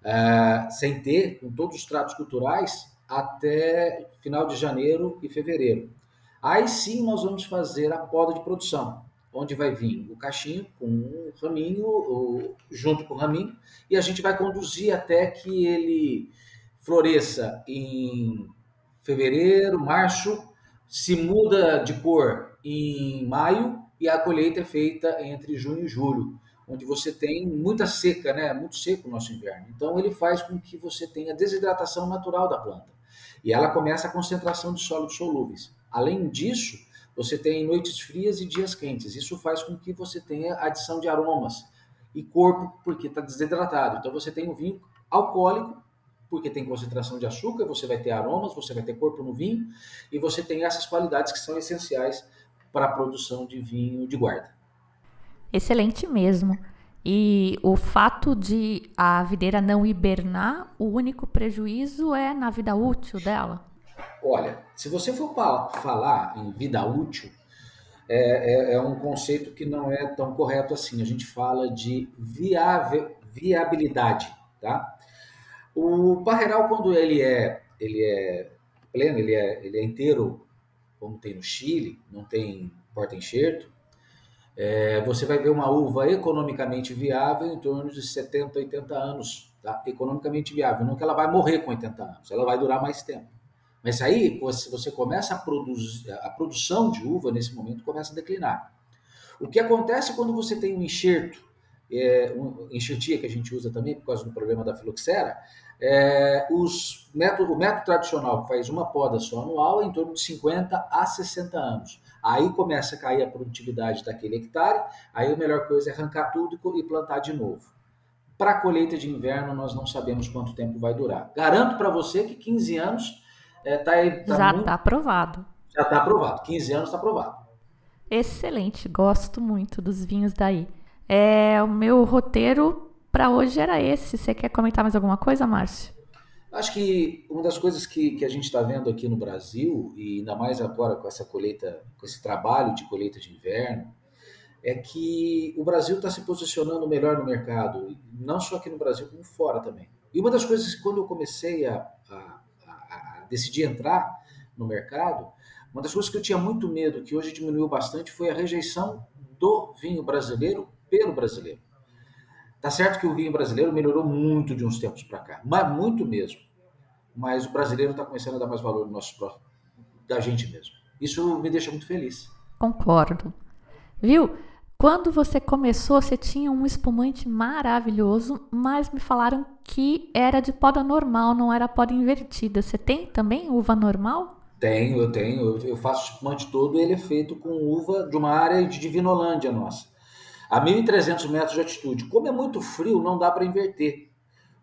uh, sem ter, com todos os tratos culturais, até final de janeiro e fevereiro. Aí sim nós vamos fazer a poda de produção, onde vai vir o cachinho com o raminho, junto com o raminho, e a gente vai conduzir até que ele floresça em fevereiro, março, se muda de cor em maio e a colheita é feita entre junho e julho, onde você tem muita seca, né? Muito seco o nosso inverno. Então ele faz com que você tenha desidratação natural da planta e ela começa a concentração de sólidos solúveis. Além disso, você tem noites frias e dias quentes. Isso faz com que você tenha adição de aromas e corpo, porque está desidratado. Então você tem um vinho alcoólico, porque tem concentração de açúcar, você vai ter aromas, você vai ter corpo no vinho, e você tem essas qualidades que são essenciais para a produção de vinho de guarda. Excelente mesmo. E o fato de a videira não hibernar, o único prejuízo é na vida útil dela? Olha, se você for falar em vida útil, é, é, é, um conceito que não é tão correto assim. A gente fala de viável, viabilidade, tá? O parreiral, quando ele é, ele é pleno, ele é, ele é inteiro, como tem no Chile, não tem porta-enxerto, é, você vai ver uma uva economicamente viável em torno de 70, 80 anos. Tá? Economicamente viável. Não que ela vai morrer com 80 anos, ela vai durar mais tempo. Mas aí, você começa a produzir, a produção de uva nesse momento começa a declinar. O que acontece quando você tem um enxerto é, um, enxertia que a gente usa também por causa do problema da filoxera, é, os método, o método tradicional que faz uma poda só anual é em torno de 50 a 60 anos. Aí começa a cair a produtividade daquele hectare, aí a melhor coisa é arrancar tudo e plantar de novo. Para a colheita de inverno, nós não sabemos quanto tempo vai durar. Garanto para você que 15 anos é, tá, tá já está aprovado. Já está aprovado. 15 anos está aprovado. Excelente, gosto muito dos vinhos daí. É, o meu roteiro para hoje era esse. Você quer comentar mais alguma coisa, Márcio? Acho que uma das coisas que, que a gente está vendo aqui no Brasil, e ainda mais agora com essa colheita, com esse trabalho de colheita de inverno, é que o Brasil está se posicionando melhor no mercado, não só aqui no Brasil, como fora também. E uma das coisas que quando eu comecei a, decidir entrar no mercado, uma das coisas que eu tinha muito medo, que hoje diminuiu bastante, foi a rejeição do vinho brasileiro pelo brasileiro. Tá certo que o vinho brasileiro melhorou muito de uns tempos para cá, mas muito mesmo. Mas o brasileiro está começando a dar mais valor no nosso da gente mesmo. Isso me deixa muito feliz. Concordo. Viu? Quando você começou, você tinha um espumante maravilhoso, mas me falaram que era de poda normal, não era poda invertida. Você tem também uva normal? Tenho, eu tenho. Eu faço espumante todo, ele é feito com uva de uma área de Divinolândia nossa. A 1.300 metros de altitude. Como é muito frio, não dá para inverter.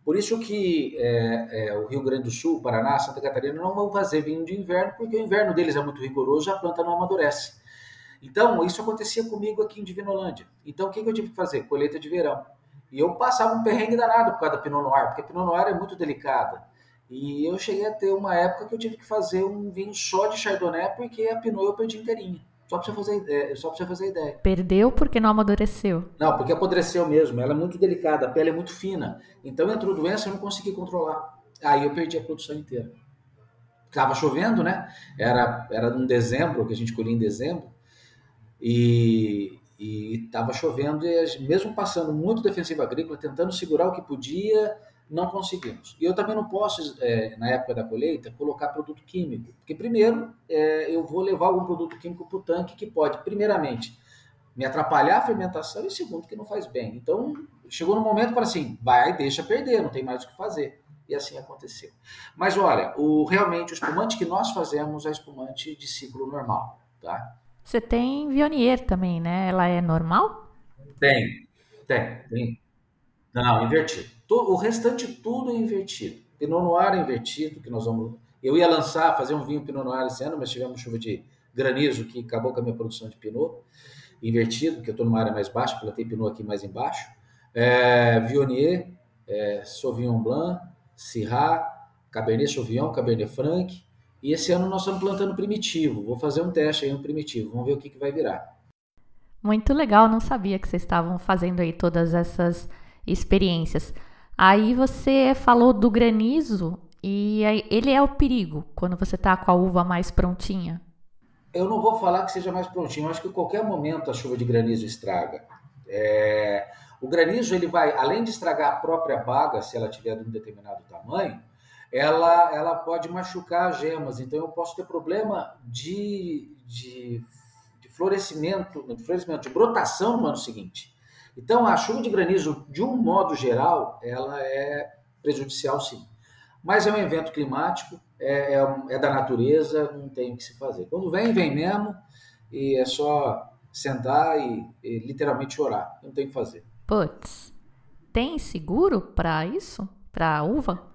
Por isso que é, é, o Rio Grande do Sul, Paraná, Santa Catarina não vão fazer vinho de inverno, porque o inverno deles é muito rigoroso e a planta não amadurece. Então, isso acontecia comigo aqui em Divinolândia. Então, o que, que eu tive que fazer? Colheita de verão. E eu passava um perrengue danado por causa da Pinot Noir, porque a Pinot Noir é muito delicada. E eu cheguei a ter uma época que eu tive que fazer um vinho só de Chardonnay, porque a Pinot eu perdi inteirinha. Só para você fazer, é, só você fazer ideia. Perdeu porque não amadureceu? Não, porque apodreceu mesmo. Ela é muito delicada, a pele é muito fina. Então entrou doença, eu não consegui controlar. Aí eu perdi a produção inteira. Tava chovendo, né? Era, era um dezembro, que a gente colhia em dezembro. E, e tava chovendo, e mesmo passando muito defensivo agrícola, tentando segurar o que podia, não conseguimos. E eu também não posso, é, na época da colheita, colocar produto químico, porque primeiro é, eu vou levar algum produto químico para o tanque que pode, primeiramente, me atrapalhar a fermentação e segundo, que não faz bem. Então, chegou no momento para assim, vai, deixa perder, não tem mais o que fazer. E assim aconteceu. Mas olha, o, realmente o espumante que nós fazemos é espumante de ciclo normal, tá? Você tem Vionier também, né? Ela é normal? Tem, tem, tem. Não, invertido. O restante tudo é invertido. Pinot Noir é invertido, que nós vamos. Eu ia lançar, fazer um vinho Pinot Noir esse ano, mas tivemos chuva de granizo que acabou com a minha produção de Pinot invertido, porque eu estou numa área mais baixa, plantei Pinot aqui mais embaixo. É, Viognier, é, Sauvignon Blanc, Syrah, Cabernet Sauvignon, Cabernet Franc. E esse ano nós estamos plantando primitivo. Vou fazer um teste aí, um primitivo. Vamos ver o que, que vai virar. Muito legal, não sabia que vocês estavam fazendo aí todas essas experiências. Aí você falou do granizo e ele é o perigo quando você tá com a uva mais prontinha. Eu não vou falar que seja mais prontinho, eu acho que em qualquer momento a chuva de granizo estraga. É... O granizo, ele vai, além de estragar a própria baga, se ela tiver de um determinado tamanho, ela, ela pode machucar as gemas. Então eu posso ter problema de, de, de florescimento, de florescimento, de brotação no ano seguinte. Então, a chuva de granizo, de um modo geral, ela é prejudicial sim. Mas é um evento climático, é, é, é da natureza, não tem o que se fazer. Quando vem, vem mesmo, e é só sentar e, e literalmente chorar. Não tem o que fazer. Putz, tem seguro para isso? Para uva?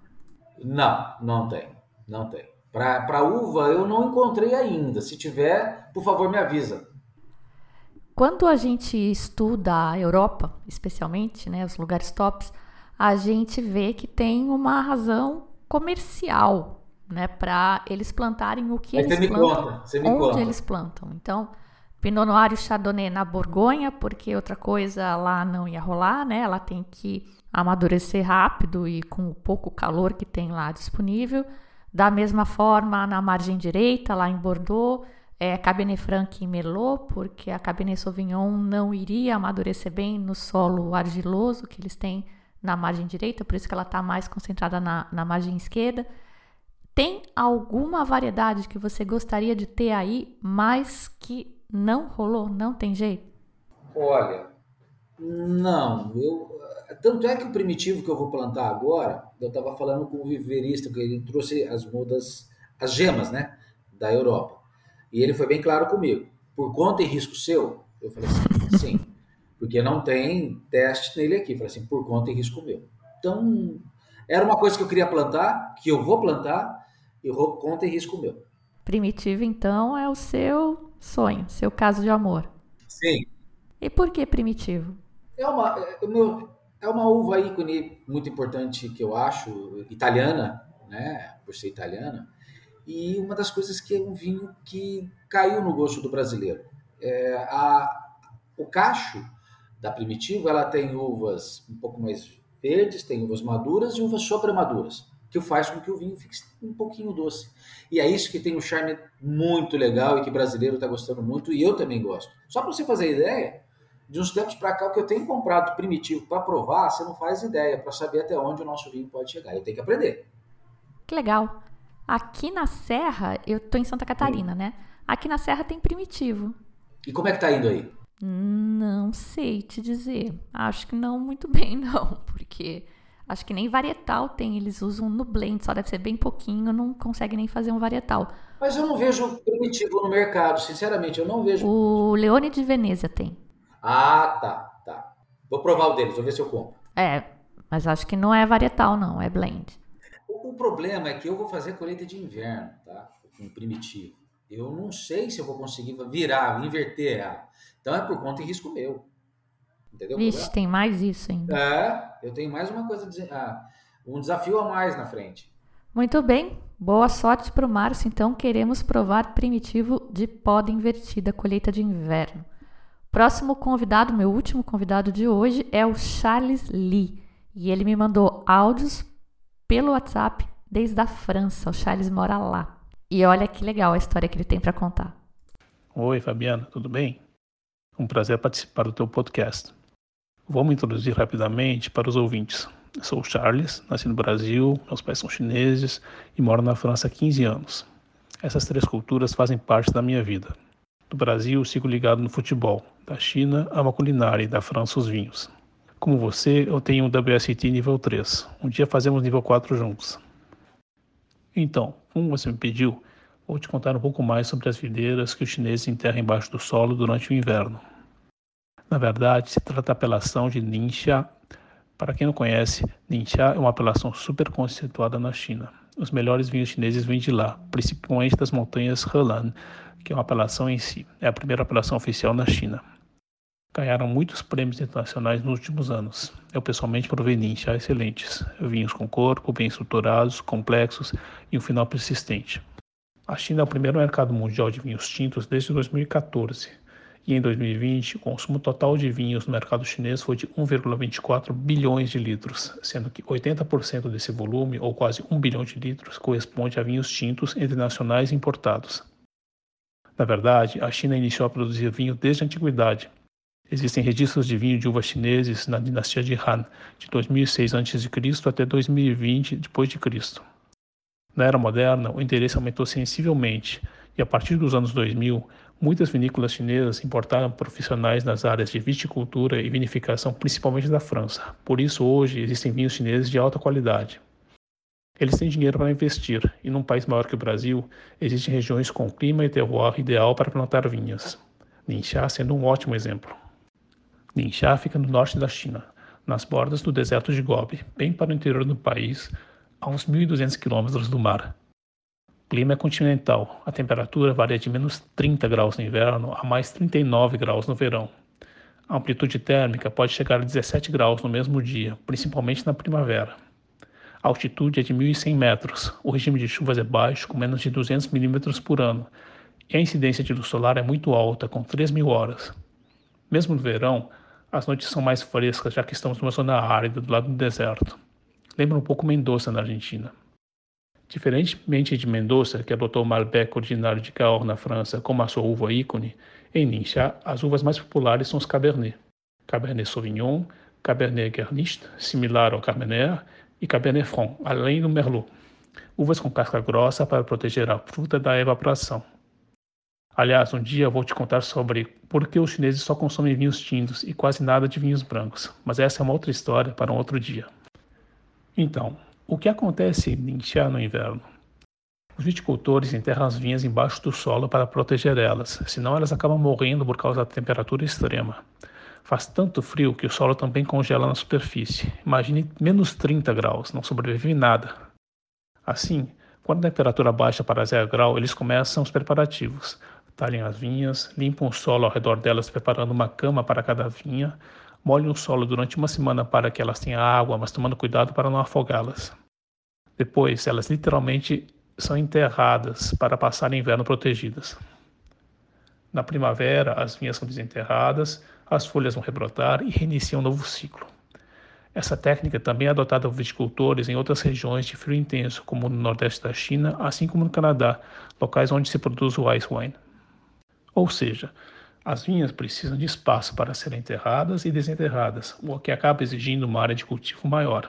Não, não tem. Não tem. Para uva eu não encontrei ainda. Se tiver, por favor, me avisa. Quando a gente estuda a Europa, especialmente, né, os lugares tops, a gente vê que tem uma razão comercial, né, para eles plantarem o que Aí eles plantam, conta, onde conta. eles plantam. Então, Pinot Noir e Chardonnay na Borgonha, porque outra coisa lá não ia rolar, né? Ela tem que amadurecer rápido e com o pouco calor que tem lá disponível. Da mesma forma, na margem direita, lá em Bordeaux, é, Cabernet Franc e Merlot, porque a Cabernet Sauvignon não iria amadurecer bem no solo argiloso que eles têm na margem direita, por isso que ela está mais concentrada na, na margem esquerda. Tem alguma variedade que você gostaria de ter aí, mas que não rolou, não tem jeito? Olha, Não, eu tanto é que o primitivo que eu vou plantar agora, eu estava falando com o viverista que ele trouxe as mudas, as gemas, né, da Europa. E ele foi bem claro comigo. Por conta e risco seu, eu falei assim, sim, porque não tem teste nele aqui. Eu falei assim, por conta e risco meu. Então, era uma coisa que eu queria plantar, que eu vou plantar, e conta e risco meu. Primitivo, então, é o seu sonho, seu caso de amor. Sim. E por que primitivo? É uma, é, meu, é uma uva ícone muito importante que eu acho, italiana, né, por ser italiana, e uma das coisas que é um vinho que caiu no gosto do brasileiro. É, a, o cacho da Primitivo, ela tem uvas um pouco mais verdes, tem uvas maduras e uvas sobremaduras, que faz com que o vinho fique um pouquinho doce. E é isso que tem um charme muito legal e que o brasileiro está gostando muito, e eu também gosto. Só para você fazer ideia, de uns tempos para cá, o que eu tenho comprado primitivo para provar, você não faz ideia, para saber até onde o nosso vinho pode chegar. Eu tenho que aprender. Que legal. Aqui na Serra, eu tô em Santa Catarina, Sim. né? Aqui na Serra tem primitivo. E como é que tá indo aí? Não sei te dizer. Acho que não muito bem, não, porque acho que nem varietal tem. Eles usam no blend, só deve ser bem pouquinho, não consegue nem fazer um varietal. Mas eu não vejo primitivo no mercado, sinceramente, eu não vejo. O Leone de Veneza tem. Ah, tá, tá. Vou provar o deles, vou ver se eu compro. É, mas acho que não é varietal, não, é blend. O, o problema é que eu vou fazer colheita de inverno, tá? Com primitivo. Eu não sei se eu vou conseguir virar, inverter ela. Então é por conta e risco meu. Entendeu? Vixe, tem mais isso ainda. É, eu tenho mais uma coisa, ah, um desafio a mais na frente. Muito bem, boa sorte para o Márcio. Então, queremos provar primitivo de poda invertida, colheita de inverno. Próximo convidado, meu último convidado de hoje é o Charles Lee. E ele me mandou áudios pelo WhatsApp desde a França. O Charles mora lá. E olha que legal a história que ele tem para contar. Oi, Fabiana, tudo bem? Um prazer participar do teu podcast. Vou me introduzir rapidamente para os ouvintes. sou o Charles, nasci no Brasil, meus pais são chineses e moro na França há 15 anos. Essas três culturas fazem parte da minha vida. Do Brasil, sigo ligado no futebol. Da China, a culinária e da França, os vinhos. Como você, eu tenho um WST nível 3. Um dia fazemos nível 4 juntos. Então, como você me pediu, vou te contar um pouco mais sobre as videiras que os chineses enterram embaixo do solo durante o inverno. Na verdade, se trata da apelação de Ningxia. Para quem não conhece, Ningxia é uma apelação super conceituada na China. Os melhores vinhos chineses vêm de lá, principalmente das montanhas Helan, que é uma apelação em si. É a primeira apelação oficial na China. Ganharam muitos prêmios internacionais nos últimos anos. Eu pessoalmente provei ninja excelentes, vinhos com corpo, bem estruturados, complexos e um final persistente. A China é o primeiro mercado mundial de vinhos tintos desde 2014. E em 2020, o consumo total de vinhos no mercado chinês foi de 1,24 bilhões de litros, sendo que 80% desse volume, ou quase 1 bilhão de litros, corresponde a vinhos tintos entre nacionais e importados. Na verdade, a China iniciou a produzir vinho desde a antiguidade. Existem registros de vinho de uvas chineses na dinastia de Han, de 2006 a.C. até 2020 d.C. Na era moderna, o interesse aumentou sensivelmente e a partir dos anos 2000, muitas vinícolas chinesas importaram profissionais nas áreas de viticultura e vinificação, principalmente da França. Por isso, hoje, existem vinhos chineses de alta qualidade. Eles têm dinheiro para investir, e num país maior que o Brasil, existem regiões com clima e terroir ideal para plantar vinhas. Ningxia sendo um ótimo exemplo. Ningxia fica no norte da China, nas bordas do deserto de Gobi, bem para o interior do país, a uns 1.200 quilômetros do mar. O clima é continental, a temperatura varia de menos 30 graus no inverno a mais 39 graus no verão. A amplitude térmica pode chegar a 17 graus no mesmo dia, principalmente na primavera. A altitude é de 1.100 metros, o regime de chuvas é baixo, com menos de 200 milímetros por ano, e a incidência de luz solar é muito alta, com 3 mil horas. Mesmo no verão, as noites são mais frescas, já que estamos numa zona árida do lado do deserto. Lembra um pouco Mendoza, na Argentina. Diferentemente de Mendoza, que adotou o Malbec originário de Cahors na França como a sua uva ícone, em Ningxia, as uvas mais populares são os Cabernet. Cabernet Sauvignon, Cabernet Garnicht, similar ao Carmener, e Cabernet Franc, além do Merlot. Uvas com casca grossa para proteger a fruta da evaporação. Aliás, um dia vou te contar sobre por que os chineses só consomem vinhos tintos e quase nada de vinhos brancos, mas essa é uma outra história para um outro dia. Então, o que acontece em Ningxia no inverno? Os viticultores enterram as vinhas embaixo do solo para proteger elas, senão elas acabam morrendo por causa da temperatura extrema. Faz tanto frio que o solo também congela na superfície. Imagine menos 30 graus, não sobrevive nada. Assim, quando a temperatura baixa para zero grau, eles começam os preparativos. Talhem as vinhas, limpam o solo ao redor delas, preparando uma cama para cada vinha, molhem o solo durante uma semana para que elas tenham água, mas tomando cuidado para não afogá-las. Depois, elas literalmente são enterradas para passar o inverno protegidas. Na primavera, as vinhas são desenterradas, as folhas vão rebrotar e reiniciam um novo ciclo. Essa técnica também é adotada por viticultores em outras regiões de frio intenso, como no nordeste da China, assim como no Canadá, locais onde se produz o ice wine. Ou seja, as vinhas precisam de espaço para serem enterradas e desenterradas, o que acaba exigindo uma área de cultivo maior.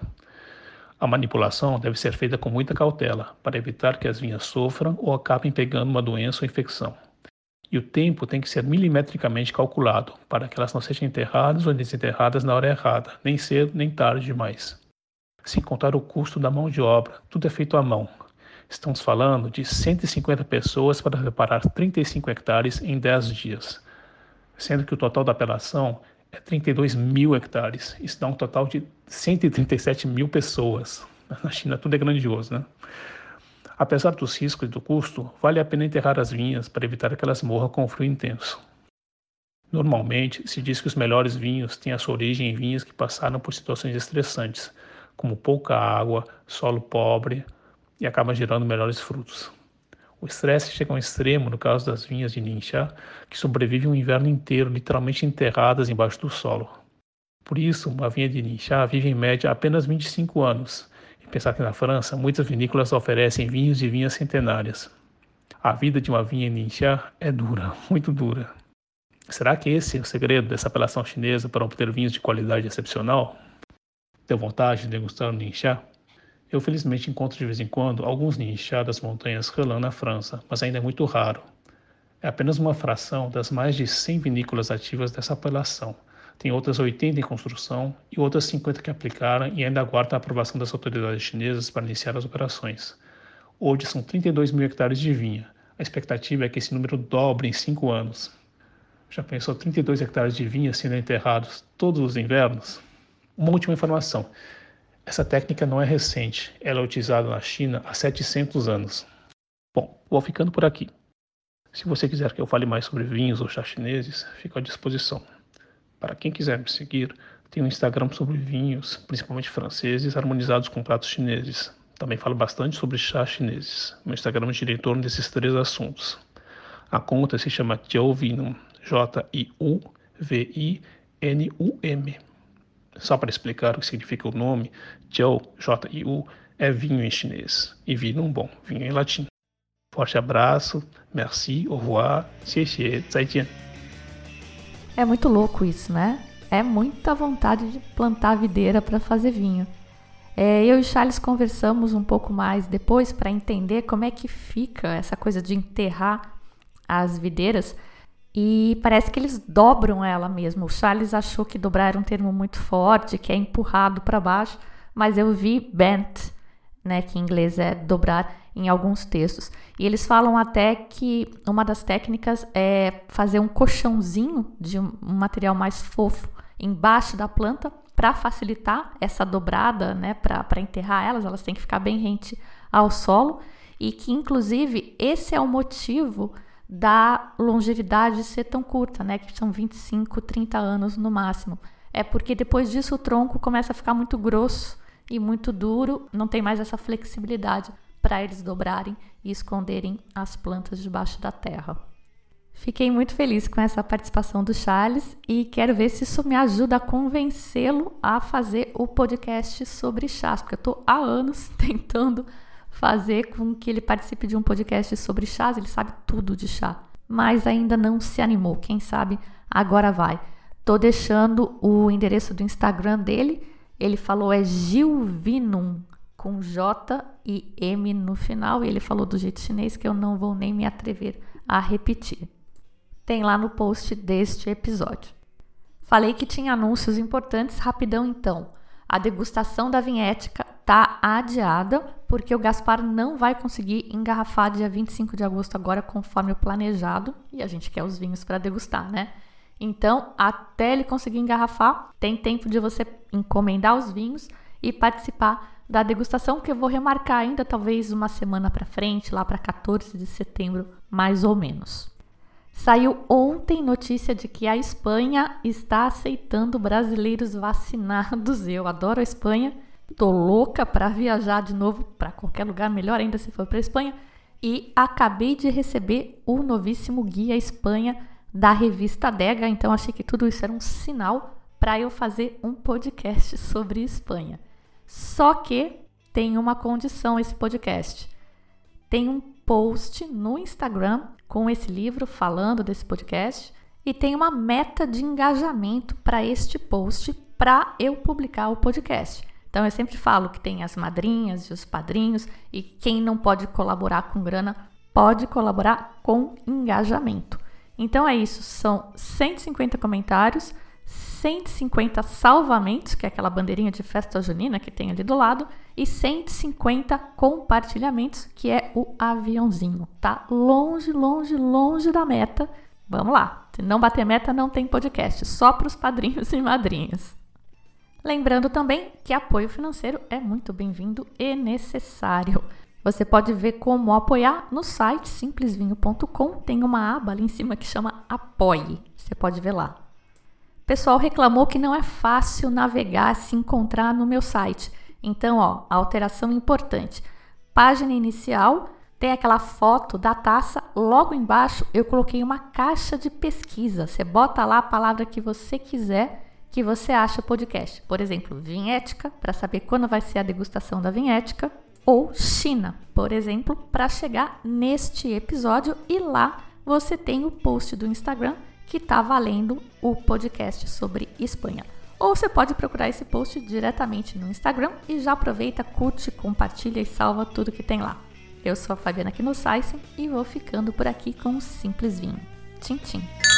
A manipulação deve ser feita com muita cautela, para evitar que as vinhas sofram ou acabem pegando uma doença ou infecção. E o tempo tem que ser milimetricamente calculado, para que elas não sejam enterradas ou desenterradas na hora errada, nem cedo nem tarde demais. Sem contar o custo da mão de obra, tudo é feito à mão. Estamos falando de 150 pessoas para reparar 35 hectares em 10 dias, sendo que o total da apelação é 32 mil hectares. Isso dá um total de 137 mil pessoas. Na China tudo é grandioso, né? Apesar dos riscos e do custo, vale a pena enterrar as vinhas para evitar que elas morram com frio intenso. Normalmente, se diz que os melhores vinhos têm a sua origem em vinhas que passaram por situações estressantes, como pouca água, solo pobre, e acabam gerando melhores frutos. O estresse chega a um extremo no caso das vinhas de Ningxia, que sobrevivem um inverno inteiro literalmente enterradas embaixo do solo. Por isso, uma vinha de Ningxia vive em média apenas 25 anos. Pensar que na França, muitas vinícolas oferecem vinhos de vinhas centenárias. A vida de uma vinha em Ningxia é dura, muito dura. Será que esse é o segredo dessa apelação chinesa para obter vinhos de qualidade excepcional? Deu vontade de degustar um Ningxia? Eu felizmente encontro de vez em quando alguns ninchá das montanhas Relan na França, mas ainda é muito raro. É apenas uma fração das mais de 100 vinícolas ativas dessa apelação. Tem outras 80 em construção e outras 50 que aplicaram e ainda aguardam a aprovação das autoridades chinesas para iniciar as operações. Hoje são 32 mil hectares de vinha. A expectativa é que esse número dobre em 5 anos. Já pensou 32 hectares de vinha sendo enterrados todos os invernos? Uma última informação. Essa técnica não é recente, ela é utilizada na China há 700 anos. Bom, vou ficando por aqui. Se você quiser que eu fale mais sobre vinhos ou chá chineses, fico à disposição. Para quem quiser me seguir, tenho um Instagram sobre vinhos, principalmente franceses, harmonizados com pratos chineses. Também falo bastante sobre chás chineses. Meu Instagram gira em torno desses três assuntos. A conta se chama Jiu Vinum, J-I-U-V-I-N-U-M. Só para explicar o que significa o nome, Jiu, J-I-U, é vinho em chinês e vinho bom, vinho em latim. Forte abraço, merci, au revoir, xie xie, zaijian. É muito louco isso, né? É muita vontade de plantar videira para fazer vinho. É, eu e Charles conversamos um pouco mais depois para entender como é que fica essa coisa de enterrar as videiras e parece que eles dobram ela mesmo. O Charles achou que dobrar era um termo muito forte, que é empurrado para baixo, mas eu vi bent, né, que em inglês é dobrar em alguns textos. E eles falam até que uma das técnicas é fazer um colchãozinho de um material mais fofo embaixo da planta para facilitar essa dobrada, né, para enterrar elas, elas têm que ficar bem rente ao solo e que inclusive esse é o motivo da longevidade ser tão curta, né? Que são 25, 30 anos no máximo. É porque depois disso o tronco começa a ficar muito grosso e muito duro, não tem mais essa flexibilidade para eles dobrarem e esconderem as plantas debaixo da terra. Fiquei muito feliz com essa participação do Charles e quero ver se isso me ajuda a convencê-lo a fazer o podcast sobre chás, porque eu estou há anos tentando fazer com que ele participe de um podcast sobre chás, ele sabe tudo de chá, mas ainda não se animou. Quem sabe agora vai. Tô deixando o endereço do Instagram dele. Ele falou é Gilvinum com J e M no final e ele falou do jeito chinês que eu não vou nem me atrever a repetir. tem lá no post deste episódio. Falei que tinha anúncios importantes, rapidão então. A degustação da vinhética tá adiada porque o Gaspar não vai conseguir engarrafar dia 25 de agosto agora conforme o planejado e a gente quer os vinhos para degustar, né? Então, até ele conseguir engarrafar, tem tempo de você encomendar os vinhos e participar da degustação, que eu vou remarcar ainda talvez uma semana para frente, lá para 14 de setembro, mais ou menos. Saiu ontem notícia de que a Espanha está aceitando brasileiros vacinados. Eu adoro a Espanha, tô louca para viajar de novo para qualquer lugar, melhor ainda se for para Espanha. E acabei de receber o novíssimo guia Espanha da revista Dega, então achei que tudo isso era um sinal para eu fazer um podcast sobre Espanha. Só que tem uma condição esse podcast. Tem um post no Instagram com esse livro falando desse podcast e tem uma meta de engajamento para este post para eu publicar o podcast. Então eu sempre falo que tem as madrinhas e os padrinhos e quem não pode colaborar com grana pode colaborar com engajamento. Então é isso, são 150 comentários 150 salvamentos, que é aquela bandeirinha de festa junina que tem ali do lado, e 150 compartilhamentos, que é o aviãozinho. Tá longe, longe, longe da meta. Vamos lá. Se não bater meta, não tem podcast, só para os padrinhos e madrinhas. Lembrando também que apoio financeiro é muito bem-vindo e necessário. Você pode ver como apoiar no site simplesvinho.com. Tem uma aba ali em cima que chama Apoie. Você pode ver lá pessoal reclamou que não é fácil navegar, se encontrar no meu site. Então, ó, alteração importante. Página inicial tem aquela foto da taça, logo embaixo eu coloquei uma caixa de pesquisa. Você bota lá a palavra que você quiser que você acha o podcast. Por exemplo, vinhética, para saber quando vai ser a degustação da vinhética, ou China, por exemplo, para chegar neste episódio e lá você tem o post do Instagram que está valendo o podcast sobre Espanha. Ou você pode procurar esse post diretamente no Instagram e já aproveita, curte, compartilha e salva tudo que tem lá. Eu sou a Fabiana aqui no Saisen e vou ficando por aqui com um simples vinho. Tchim, tchim.